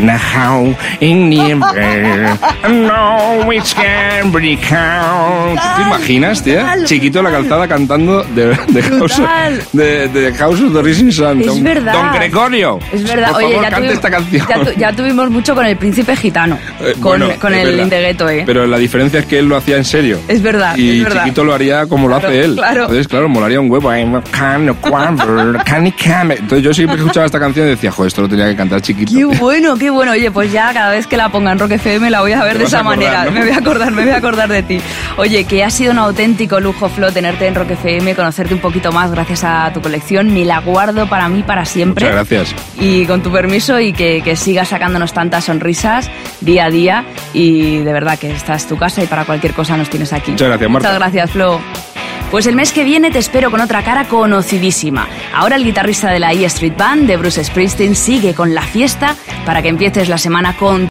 Speaker 4: Now in Niember, no it's can break out. ¿Te imaginas, tía? Chiquito la calzada cantando de, de House, de, de House of the Rising Sun.
Speaker 3: Es
Speaker 4: Don,
Speaker 3: verdad.
Speaker 4: Don Gregorio.
Speaker 3: Es verdad,
Speaker 4: Por
Speaker 3: oye,
Speaker 4: favor,
Speaker 3: ya,
Speaker 4: cante
Speaker 3: tuvimos,
Speaker 4: esta canción.
Speaker 3: ya, tu- ya tuvimos mucho con el príncipe gitano,
Speaker 4: Eh,
Speaker 3: con,
Speaker 4: bueno,
Speaker 3: con el
Speaker 4: verdad.
Speaker 3: Indegueto, ¿eh?
Speaker 4: Pero la diferencia es que él lo hacía en serio.
Speaker 3: Es verdad,
Speaker 4: Y
Speaker 3: es verdad.
Speaker 4: Chiquito lo haría como lo
Speaker 3: Claro,
Speaker 4: hace él.
Speaker 3: claro.
Speaker 4: Entonces, claro, molaría un huevo. Entonces yo siempre escuchaba esta canción y decía, joder, esto lo tenía que cantar Chiquito.
Speaker 3: Qué bueno, qué bueno. Oye, pues ya cada vez que la ponga en Rock FM la voy a ver de esa
Speaker 4: acordar,
Speaker 3: manera.
Speaker 4: ¿no?
Speaker 3: Me voy a acordar, me voy a acordar de ti. Oye, que ha sido un auténtico lujo, Flo, tenerte en Rock FM, conocerte un poquito más gracias a tu colección. Me la guardo para mí para siempre.
Speaker 4: Muchas gracias.
Speaker 3: Y con tu permiso y que, que sigas sacándonos tantas sonrisas día a día. Y de verdad que esta es tu casa y para cualquier cosa nos tienes aquí.
Speaker 4: Muchas gracias, Marta.
Speaker 3: Muchas gracias, Flo. Pues el mes que viene te espero con otra cara conocidísima. Ahora el guitarrista de la E Street Band de Bruce Springsteen sigue con la fiesta para que empieces la semana con